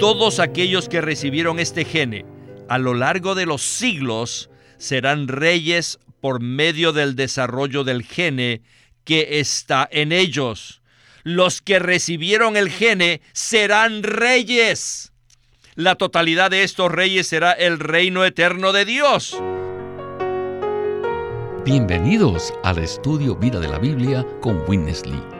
todos aquellos que recibieron este gene a lo largo de los siglos serán reyes por medio del desarrollo del gene que está en ellos. Los que recibieron el gene serán reyes. La totalidad de estos reyes será el reino eterno de Dios. Bienvenidos al estudio Vida de la Biblia con Witness Lee.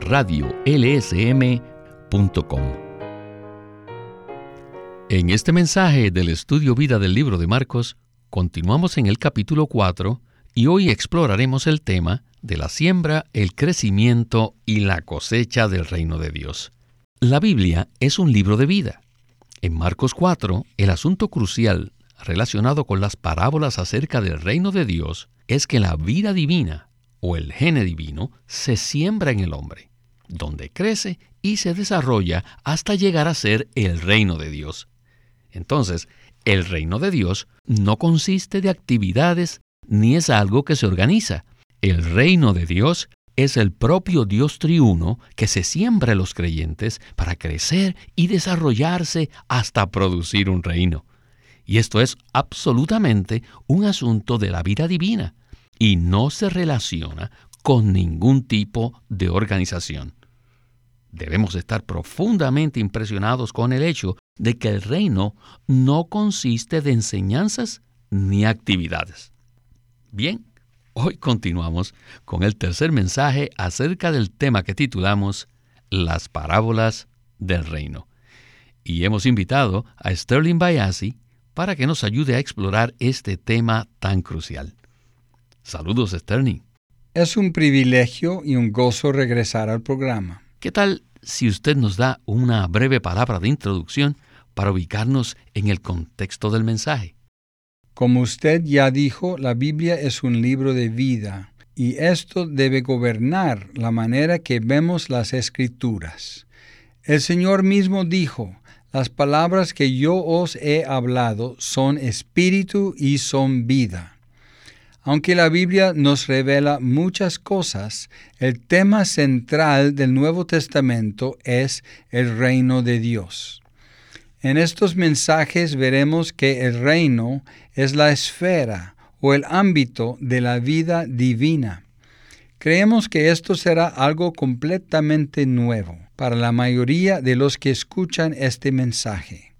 radiolsm.com. En este mensaje del Estudio Vida del libro de Marcos, continuamos en el capítulo 4 y hoy exploraremos el tema de la siembra, el crecimiento y la cosecha del reino de Dios. La Biblia es un libro de vida. En Marcos 4, el asunto crucial relacionado con las parábolas acerca del reino de Dios es que la vida divina o el gene divino se siembra en el hombre, donde crece y se desarrolla hasta llegar a ser el reino de Dios. Entonces, el reino de Dios no consiste de actividades ni es algo que se organiza. El reino de Dios es el propio Dios triuno que se siembra en los creyentes para crecer y desarrollarse hasta producir un reino. Y esto es absolutamente un asunto de la vida divina y no se relaciona con ningún tipo de organización. Debemos estar profundamente impresionados con el hecho de que el reino no consiste de enseñanzas ni actividades. Bien, hoy continuamos con el tercer mensaje acerca del tema que titulamos Las parábolas del reino. Y hemos invitado a Sterling Bayasi para que nos ayude a explorar este tema tan crucial. Saludos, Sterling. Es un privilegio y un gozo regresar al programa. ¿Qué tal si usted nos da una breve palabra de introducción para ubicarnos en el contexto del mensaje? Como usted ya dijo, la Biblia es un libro de vida y esto debe gobernar la manera que vemos las escrituras. El Señor mismo dijo, las palabras que yo os he hablado son espíritu y son vida. Aunque la Biblia nos revela muchas cosas, el tema central del Nuevo Testamento es el reino de Dios. En estos mensajes veremos que el reino es la esfera o el ámbito de la vida divina. Creemos que esto será algo completamente nuevo para la mayoría de los que escuchan este mensaje.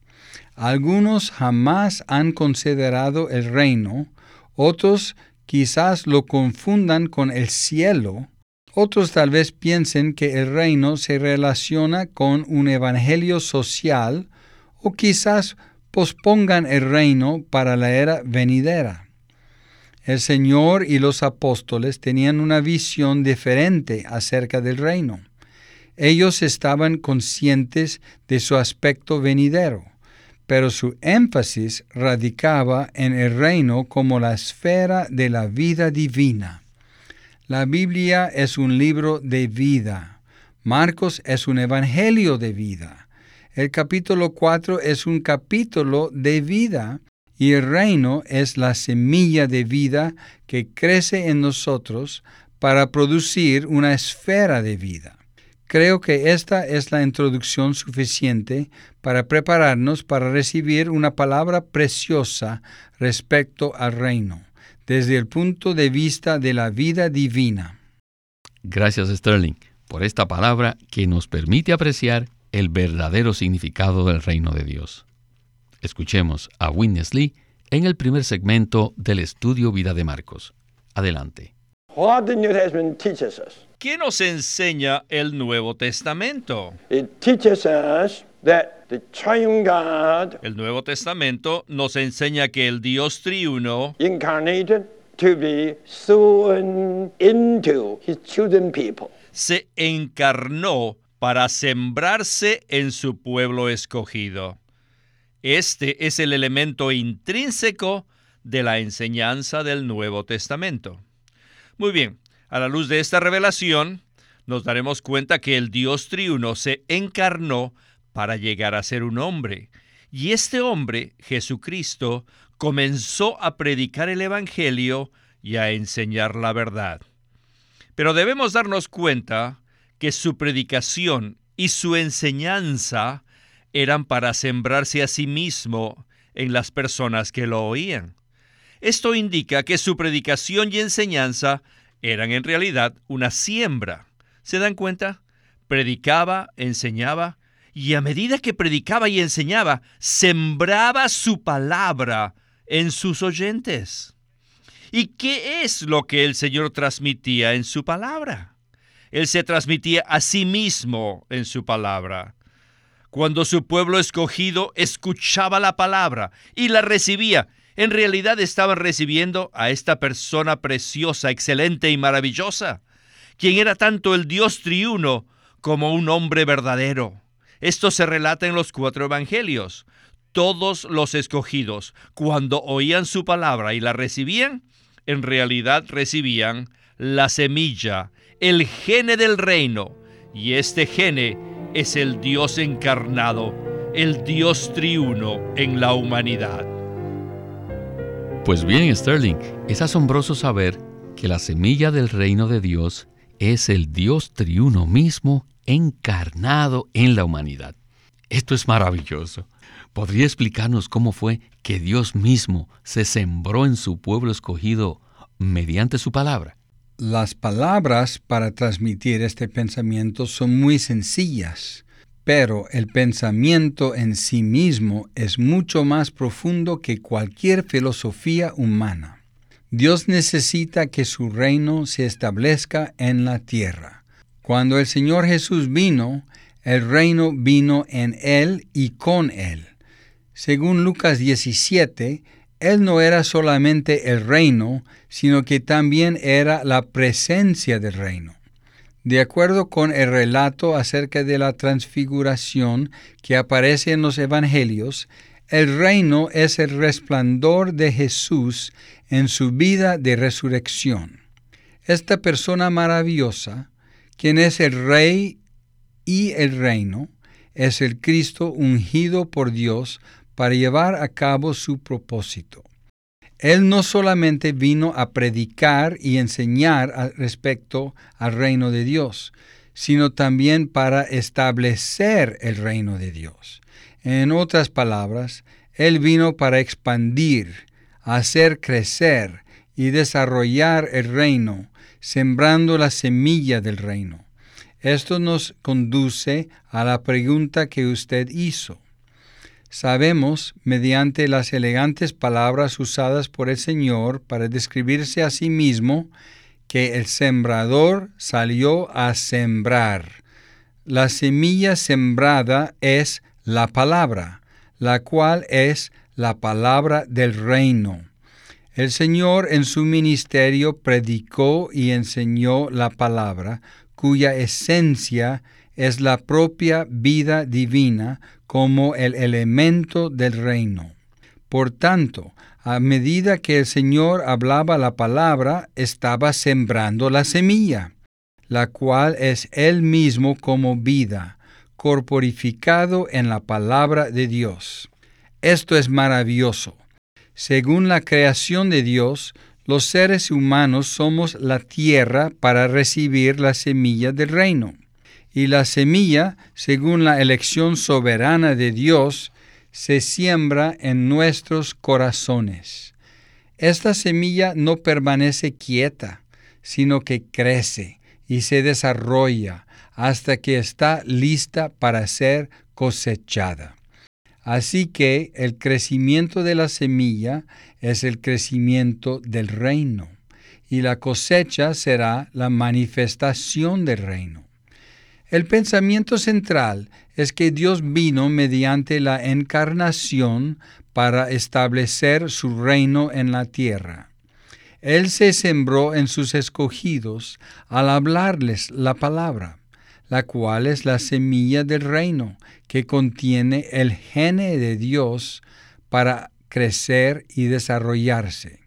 Algunos jamás han considerado el reino, otros quizás lo confundan con el cielo, otros tal vez piensen que el reino se relaciona con un evangelio social o quizás pospongan el reino para la era venidera. El Señor y los apóstoles tenían una visión diferente acerca del reino. Ellos estaban conscientes de su aspecto venidero, pero su énfasis radicaba en el reino como la esfera de la vida divina. La Biblia es un libro de vida. Marcos es un evangelio de vida. El capítulo 4 es un capítulo de vida y el reino es la semilla de vida que crece en nosotros para producir una esfera de vida. Creo que esta es la introducción suficiente para prepararnos para recibir una palabra preciosa respecto al reino, desde el punto de vista de la vida divina. Gracias Sterling por esta palabra que nos permite apreciar el verdadero significado del reino de Dios. Escuchemos a Witness Lee en el primer segmento del estudio Vida de Marcos. Adelante. ¿Qué nos enseña el Nuevo Testamento? El Nuevo Testamento nos enseña que el Dios triuno se encarnó para sembrarse en su pueblo escogido. Este es el elemento intrínseco de la enseñanza del Nuevo Testamento. Muy bien, a la luz de esta revelación, nos daremos cuenta que el Dios triuno se encarnó para llegar a ser un hombre. Y este hombre, Jesucristo, comenzó a predicar el Evangelio y a enseñar la verdad. Pero debemos darnos cuenta que su predicación y su enseñanza eran para sembrarse a sí mismo en las personas que lo oían. Esto indica que su predicación y enseñanza eran en realidad una siembra. ¿Se dan cuenta? Predicaba, enseñaba, y a medida que predicaba y enseñaba, sembraba su palabra en sus oyentes. ¿Y qué es lo que el Señor transmitía en su palabra? Él se transmitía a sí mismo en su palabra. Cuando su pueblo escogido escuchaba la palabra y la recibía, en realidad estaban recibiendo a esta persona preciosa, excelente y maravillosa, quien era tanto el Dios triuno como un hombre verdadero. Esto se relata en los cuatro evangelios. Todos los escogidos, cuando oían su palabra y la recibían, en realidad recibían la semilla, el gene del reino, y este gene es el Dios encarnado, el Dios triuno en la humanidad. Pues bien, Sterling, es asombroso saber que la semilla del reino de Dios es el Dios triuno mismo encarnado en la humanidad. Esto es maravilloso. ¿Podría explicarnos cómo fue que Dios mismo se sembró en su pueblo escogido mediante su palabra? Las palabras para transmitir este pensamiento son muy sencillas, pero el pensamiento en sí mismo es mucho más profundo que cualquier filosofía humana. Dios necesita que su reino se establezca en la tierra. Cuando el Señor Jesús vino, el reino vino en Él y con Él. Según Lucas 17, él no era solamente el reino, sino que también era la presencia del reino. De acuerdo con el relato acerca de la transfiguración que aparece en los Evangelios, el reino es el resplandor de Jesús en su vida de resurrección. Esta persona maravillosa, quien es el rey y el reino, es el Cristo ungido por Dios para llevar a cabo su propósito. Él no solamente vino a predicar y enseñar respecto al reino de Dios, sino también para establecer el reino de Dios. En otras palabras, Él vino para expandir, hacer crecer y desarrollar el reino, sembrando la semilla del reino. Esto nos conduce a la pregunta que usted hizo. Sabemos, mediante las elegantes palabras usadas por el Señor para describirse a sí mismo, que el sembrador salió a sembrar. La semilla sembrada es la palabra, la cual es la palabra del reino. El Señor en su ministerio predicó y enseñó la palabra, cuya esencia es la propia vida divina como el elemento del reino. Por tanto, a medida que el Señor hablaba la palabra, estaba sembrando la semilla, la cual es Él mismo como vida, corporificado en la palabra de Dios. Esto es maravilloso. Según la creación de Dios, los seres humanos somos la tierra para recibir la semilla del reino y la semilla, según la elección soberana de Dios, se siembra en nuestros corazones. Esta semilla no permanece quieta, sino que crece y se desarrolla hasta que está lista para ser cosechada. Así que el crecimiento de la semilla es el crecimiento del reino, y la cosecha será la manifestación del reino. El pensamiento central es que Dios vino mediante la encarnación para establecer su reino en la tierra. Él se sembró en sus escogidos al hablarles la palabra. la cual es la semilla del reino, que contiene el gene de Dios para crecer y desarrollarse.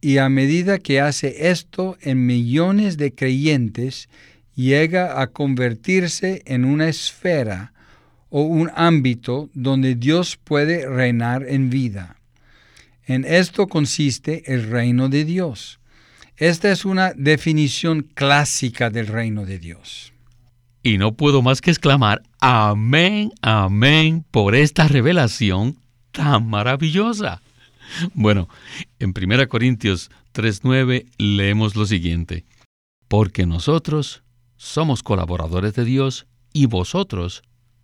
Y a medida que hace esto en millones de creyentes, llega a convertirse en una esfera o un ámbito donde Dios puede reinar en vida. En esto consiste el reino de Dios. Esta es una definición clásica del reino de Dios. Y no puedo más que exclamar, amén, amén, por esta revelación tan maravillosa. Bueno, en 1 Corintios 3:9 leemos lo siguiente, porque nosotros somos colaboradores de Dios y vosotros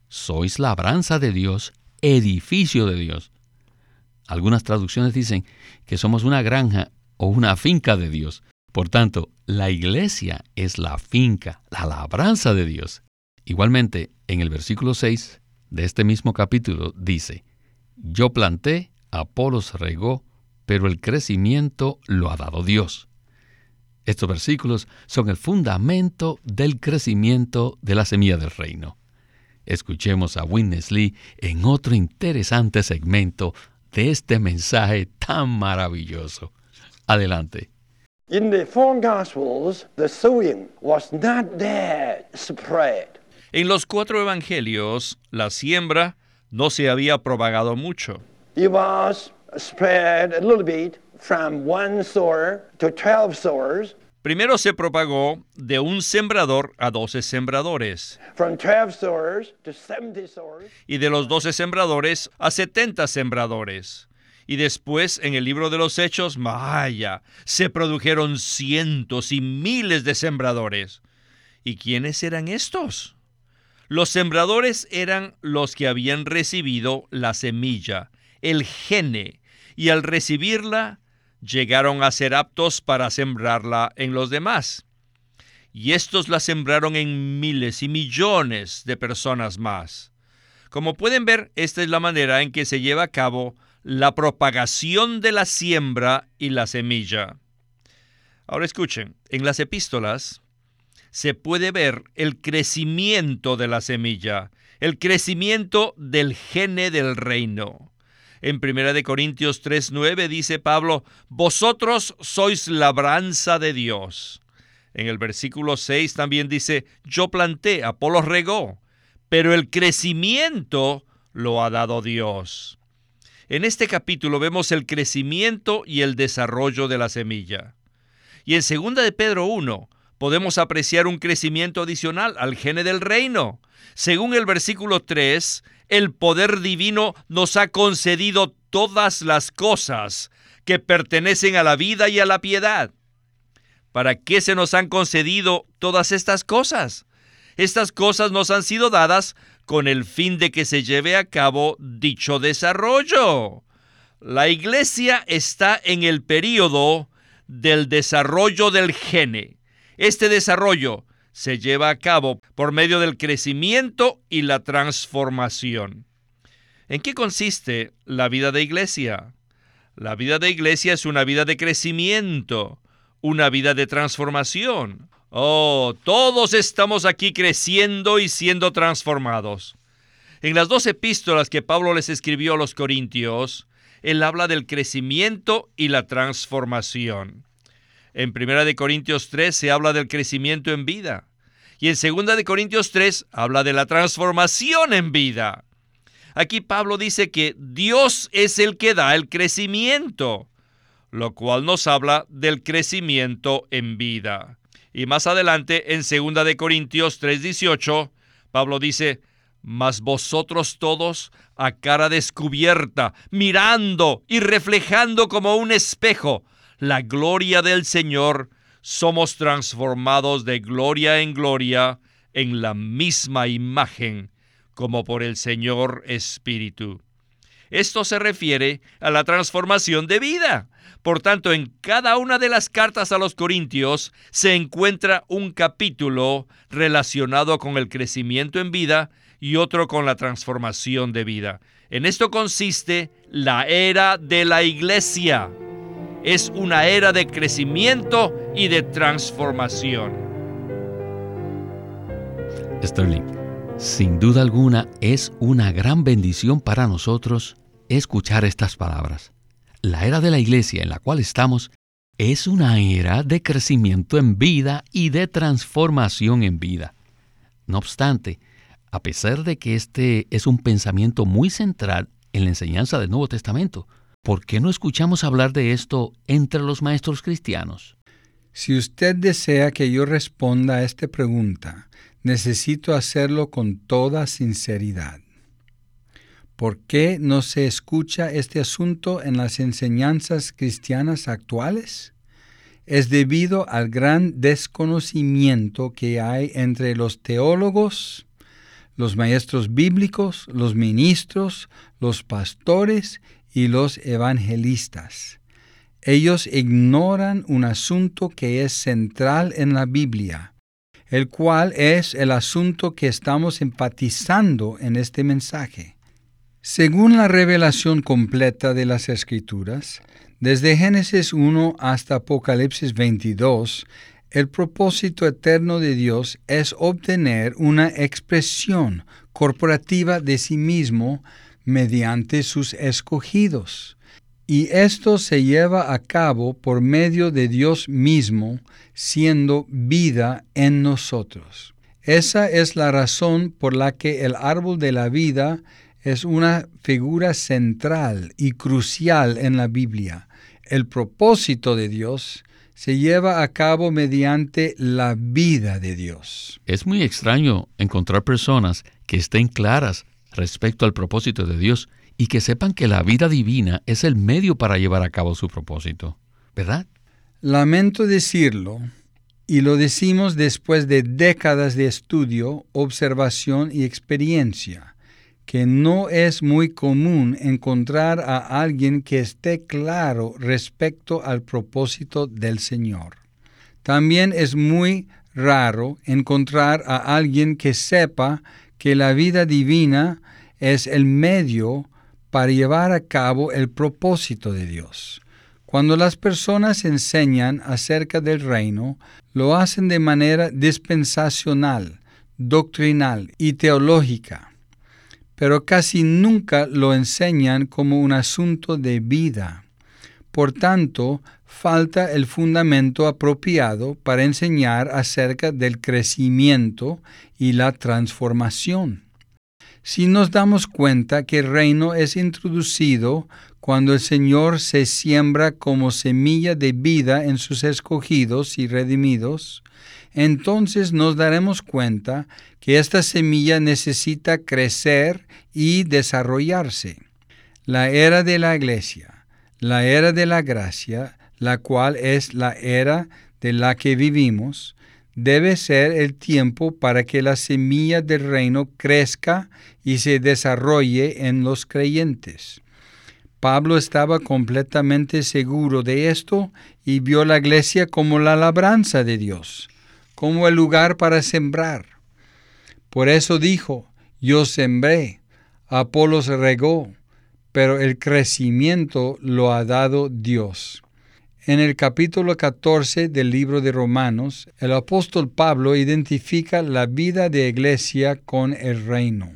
sois labranza de Dios, edificio de Dios. Algunas traducciones dicen que somos una granja o una finca de Dios. Por tanto, la iglesia es la finca, la labranza de Dios. Igualmente, en el versículo 6 de este mismo capítulo dice, Yo planté, Apolos regó, pero el crecimiento lo ha dado Dios. Estos versículos son el fundamento del crecimiento de la semilla del reino. Escuchemos a Witness Lee en otro interesante segmento de este mensaje tan maravilloso. Adelante. In the four Gospels, the sowing was not that spread. En los cuatro evangelios, la siembra no se había propagado mucho. It was spread a little bit from one sower to 12 sowers, Primero se propagó de un sembrador a doce sembradores, from 12 sowers to 70 sowers, y de los doce sembradores a setenta sembradores. Y después, en el libro de los Hechos, vaya, se produjeron cientos y miles de sembradores. ¿Y quiénes eran estos? Los sembradores eran los que habían recibido la semilla, el gene, y al recibirla llegaron a ser aptos para sembrarla en los demás. Y estos la sembraron en miles y millones de personas más. Como pueden ver, esta es la manera en que se lleva a cabo la propagación de la siembra y la semilla. Ahora escuchen, en las epístolas se puede ver el crecimiento de la semilla, el crecimiento del gene del reino. En 1 Corintios 3:9 dice Pablo, vosotros sois labranza de Dios. En el versículo 6 también dice, yo planté, Apolo regó, pero el crecimiento lo ha dado Dios. En este capítulo vemos el crecimiento y el desarrollo de la semilla. Y en 2 de Pedro 1 podemos apreciar un crecimiento adicional al gene del reino. Según el versículo 3, el poder divino nos ha concedido todas las cosas que pertenecen a la vida y a la piedad. ¿Para qué se nos han concedido todas estas cosas? Estas cosas nos han sido dadas con el fin de que se lleve a cabo dicho desarrollo. La iglesia está en el período del desarrollo del gene. Este desarrollo se lleva a cabo por medio del crecimiento y la transformación. ¿En qué consiste la vida de iglesia? La vida de iglesia es una vida de crecimiento, una vida de transformación. Oh, todos estamos aquí creciendo y siendo transformados. En las dos epístolas que Pablo les escribió a los Corintios, él habla del crecimiento y la transformación. En 1 de Corintios 3 se habla del crecimiento en vida. Y en 2 de Corintios 3 habla de la transformación en vida. Aquí Pablo dice que Dios es el que da el crecimiento, lo cual nos habla del crecimiento en vida. Y más adelante, en 2 de Corintios 3:18, Pablo dice, mas vosotros todos a cara descubierta, mirando y reflejando como un espejo la gloria del Señor, somos transformados de gloria en gloria en la misma imagen como por el Señor Espíritu. Esto se refiere a la transformación de vida. Por tanto, en cada una de las cartas a los Corintios se encuentra un capítulo relacionado con el crecimiento en vida y otro con la transformación de vida. En esto consiste la era de la iglesia es una era de crecimiento y de transformación. Sterling, sin duda alguna es una gran bendición para nosotros escuchar estas palabras. La era de la iglesia en la cual estamos es una era de crecimiento en vida y de transformación en vida. No obstante, a pesar de que este es un pensamiento muy central en la enseñanza del Nuevo Testamento, ¿por qué no escuchamos hablar de esto entre los maestros cristianos? Si usted desea que yo responda a esta pregunta, necesito hacerlo con toda sinceridad. ¿Por qué no se escucha este asunto en las enseñanzas cristianas actuales? Es debido al gran desconocimiento que hay entre los teólogos, los maestros bíblicos, los ministros, los pastores y los evangelistas. Ellos ignoran un asunto que es central en la Biblia, el cual es el asunto que estamos enfatizando en este mensaje. Según la revelación completa de las Escrituras, desde Génesis 1 hasta Apocalipsis 22, el propósito eterno de Dios es obtener una expresión corporativa de sí mismo mediante sus escogidos. Y esto se lleva a cabo por medio de Dios mismo, siendo vida en nosotros. Esa es la razón por la que el árbol de la vida es una figura central y crucial en la Biblia. El propósito de Dios se lleva a cabo mediante la vida de Dios. Es muy extraño encontrar personas que estén claras respecto al propósito de Dios y que sepan que la vida divina es el medio para llevar a cabo su propósito, ¿verdad? Lamento decirlo, y lo decimos después de décadas de estudio, observación y experiencia que no es muy común encontrar a alguien que esté claro respecto al propósito del Señor. También es muy raro encontrar a alguien que sepa que la vida divina es el medio para llevar a cabo el propósito de Dios. Cuando las personas enseñan acerca del reino, lo hacen de manera dispensacional, doctrinal y teológica pero casi nunca lo enseñan como un asunto de vida. Por tanto, falta el fundamento apropiado para enseñar acerca del crecimiento y la transformación. Si nos damos cuenta que el reino es introducido cuando el Señor se siembra como semilla de vida en sus escogidos y redimidos, entonces nos daremos cuenta que esta semilla necesita crecer y desarrollarse. La era de la iglesia, la era de la gracia, la cual es la era de la que vivimos, debe ser el tiempo para que la semilla del reino crezca y se desarrolle en los creyentes. Pablo estaba completamente seguro de esto y vio la iglesia como la labranza de Dios como el lugar para sembrar. Por eso dijo, yo sembré, Apolos regó, pero el crecimiento lo ha dado Dios. En el capítulo 14 del libro de Romanos, el apóstol Pablo identifica la vida de iglesia con el reino.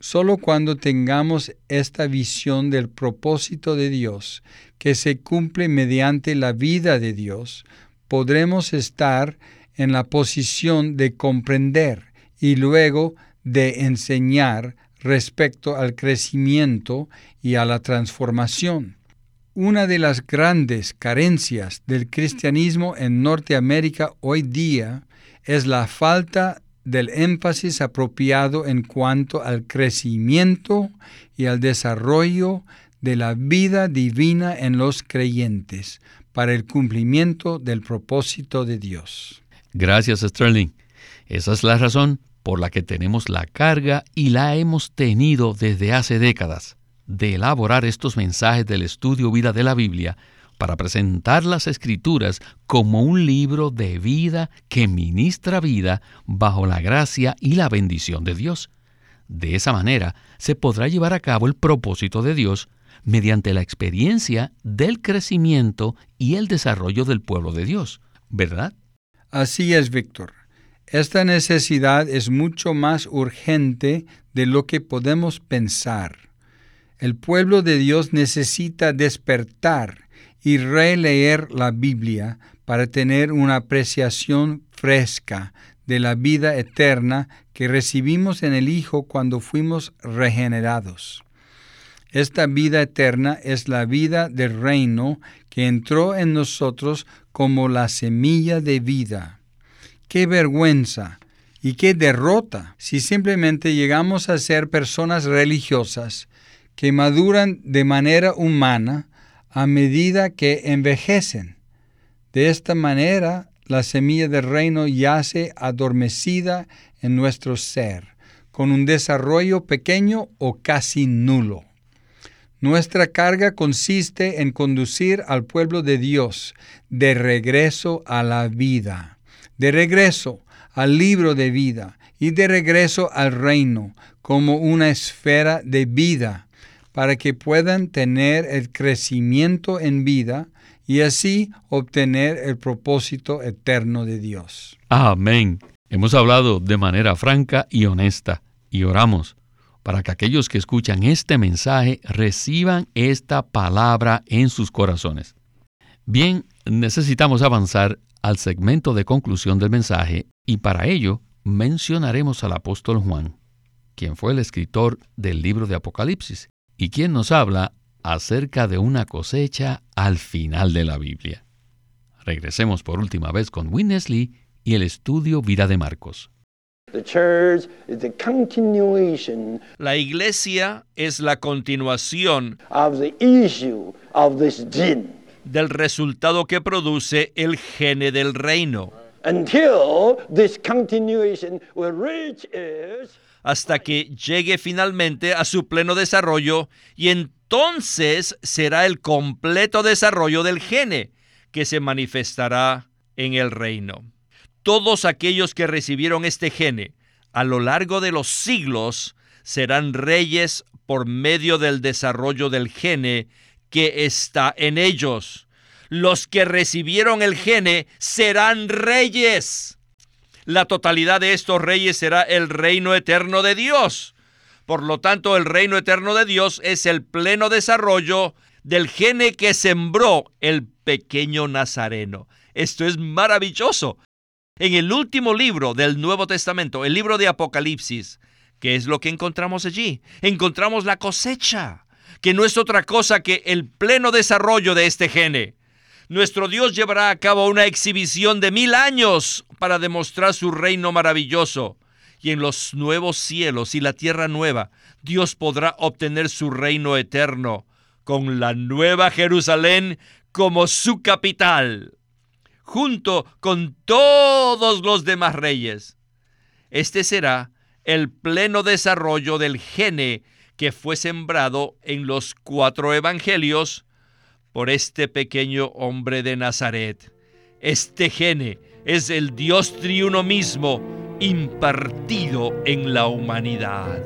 Solo cuando tengamos esta visión del propósito de Dios, que se cumple mediante la vida de Dios, podremos estar en la posición de comprender y luego de enseñar respecto al crecimiento y a la transformación. Una de las grandes carencias del cristianismo en Norteamérica hoy día es la falta del énfasis apropiado en cuanto al crecimiento y al desarrollo de la vida divina en los creyentes para el cumplimiento del propósito de Dios. Gracias, Sterling. Esa es la razón por la que tenemos la carga y la hemos tenido desde hace décadas de elaborar estos mensajes del estudio vida de la Biblia para presentar las escrituras como un libro de vida que ministra vida bajo la gracia y la bendición de Dios. De esa manera se podrá llevar a cabo el propósito de Dios mediante la experiencia del crecimiento y el desarrollo del pueblo de Dios, ¿verdad? Así es, Víctor. Esta necesidad es mucho más urgente de lo que podemos pensar. El pueblo de Dios necesita despertar y releer la Biblia para tener una apreciación fresca de la vida eterna que recibimos en el Hijo cuando fuimos regenerados. Esta vida eterna es la vida del reino que entró en nosotros como la semilla de vida. Qué vergüenza y qué derrota si simplemente llegamos a ser personas religiosas que maduran de manera humana a medida que envejecen. De esta manera, la semilla del reino yace adormecida en nuestro ser, con un desarrollo pequeño o casi nulo. Nuestra carga consiste en conducir al pueblo de Dios de regreso a la vida, de regreso al libro de vida y de regreso al reino como una esfera de vida, para que puedan tener el crecimiento en vida y así obtener el propósito eterno de Dios. Amén. Hemos hablado de manera franca y honesta y oramos para que aquellos que escuchan este mensaje reciban esta palabra en sus corazones. Bien, necesitamos avanzar al segmento de conclusión del mensaje y para ello mencionaremos al apóstol Juan, quien fue el escritor del libro de Apocalipsis y quien nos habla acerca de una cosecha al final de la Biblia. Regresemos por última vez con Winnesley y el estudio Vida de Marcos. La iglesia es la continuación del resultado que produce el gene del reino. hasta que llegue finalmente a su pleno desarrollo y entonces será el completo desarrollo del gene que se manifestará en el reino todos aquellos que recibieron este gene a lo largo de los siglos serán reyes por medio del desarrollo del gene que está en ellos. Los que recibieron el gene serán reyes. La totalidad de estos reyes será el reino eterno de Dios. Por lo tanto, el reino eterno de Dios es el pleno desarrollo del gene que sembró el pequeño Nazareno. Esto es maravilloso. En el último libro del Nuevo Testamento, el libro de Apocalipsis, ¿qué es lo que encontramos allí? Encontramos la cosecha, que no es otra cosa que el pleno desarrollo de este gene. Nuestro Dios llevará a cabo una exhibición de mil años para demostrar su reino maravilloso. Y en los nuevos cielos y la tierra nueva, Dios podrá obtener su reino eterno, con la nueva Jerusalén como su capital junto con todos los demás reyes. Este será el pleno desarrollo del gene que fue sembrado en los cuatro evangelios por este pequeño hombre de Nazaret. Este gene es el Dios triuno mismo impartido en la humanidad.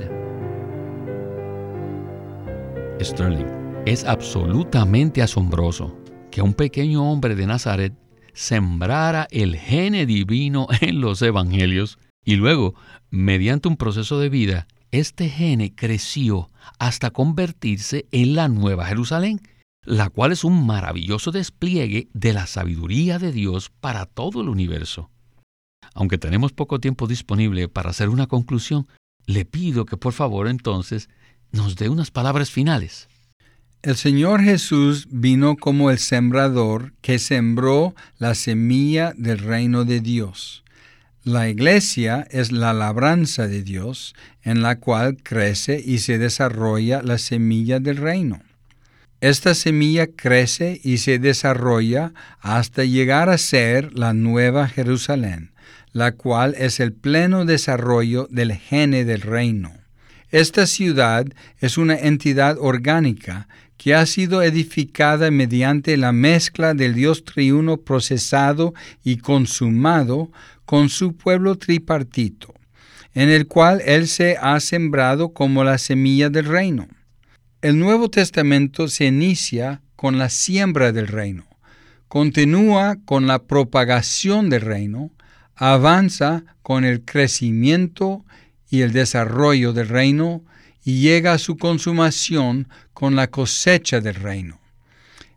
Sterling, es absolutamente asombroso que un pequeño hombre de Nazaret sembrara el gene divino en los evangelios y luego, mediante un proceso de vida, este gene creció hasta convertirse en la Nueva Jerusalén, la cual es un maravilloso despliegue de la sabiduría de Dios para todo el universo. Aunque tenemos poco tiempo disponible para hacer una conclusión, le pido que por favor entonces nos dé unas palabras finales. El Señor Jesús vino como el sembrador que sembró la semilla del reino de Dios. La iglesia es la labranza de Dios en la cual crece y se desarrolla la semilla del reino. Esta semilla crece y se desarrolla hasta llegar a ser la nueva Jerusalén, la cual es el pleno desarrollo del gene del reino. Esta ciudad es una entidad orgánica que ha sido edificada mediante la mezcla del Dios triuno procesado y consumado con su pueblo tripartito, en el cual Él se ha sembrado como la semilla del reino. El Nuevo Testamento se inicia con la siembra del reino, continúa con la propagación del reino, avanza con el crecimiento y el desarrollo del reino y llega a su consumación con la cosecha del reino.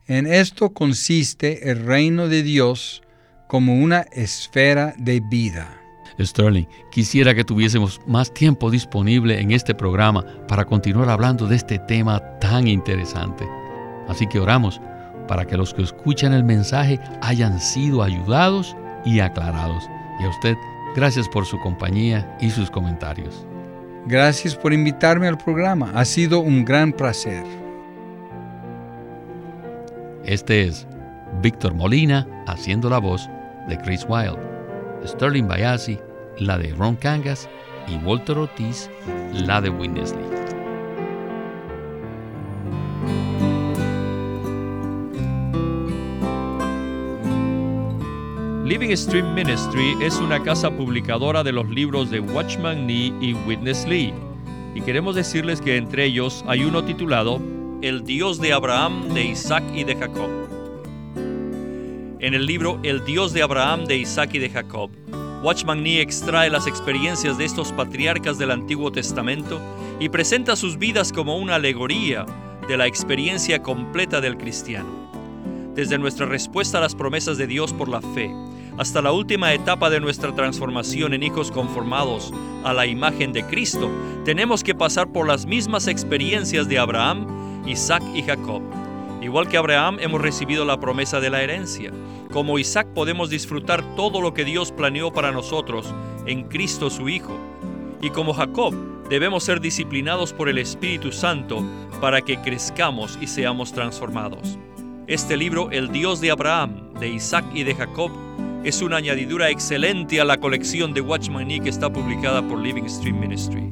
En esto consiste el reino de Dios como una esfera de vida. Sterling, quisiera que tuviésemos más tiempo disponible en este programa para continuar hablando de este tema tan interesante. Así que oramos para que los que escuchan el mensaje hayan sido ayudados y aclarados. Y a usted, gracias por su compañía y sus comentarios. Gracias por invitarme al programa. Ha sido un gran placer. Este es Víctor Molina haciendo la voz de Chris Wilde, Sterling Bayasi, la de Ron Cangas y Walter Ortiz, la de Witness Living Stream Ministry es una casa publicadora de los libros de Watchman Nee y Witness Lee. Y queremos decirles que entre ellos hay uno titulado El Dios de Abraham, de Isaac y de Jacob. En el libro El Dios de Abraham, de Isaac y de Jacob, Watchman Nee extrae las experiencias de estos patriarcas del Antiguo Testamento y presenta sus vidas como una alegoría de la experiencia completa del cristiano. Desde nuestra respuesta a las promesas de Dios por la fe, hasta la última etapa de nuestra transformación en hijos conformados a la imagen de Cristo, tenemos que pasar por las mismas experiencias de Abraham, Isaac y Jacob. Igual que Abraham hemos recibido la promesa de la herencia. Como Isaac podemos disfrutar todo lo que Dios planeó para nosotros en Cristo su Hijo. Y como Jacob debemos ser disciplinados por el Espíritu Santo para que crezcamos y seamos transformados. Este libro, El Dios de Abraham, de Isaac y de Jacob, es una añadidura excelente a la colección de Watchman Nee que está publicada por Living Stream Ministry.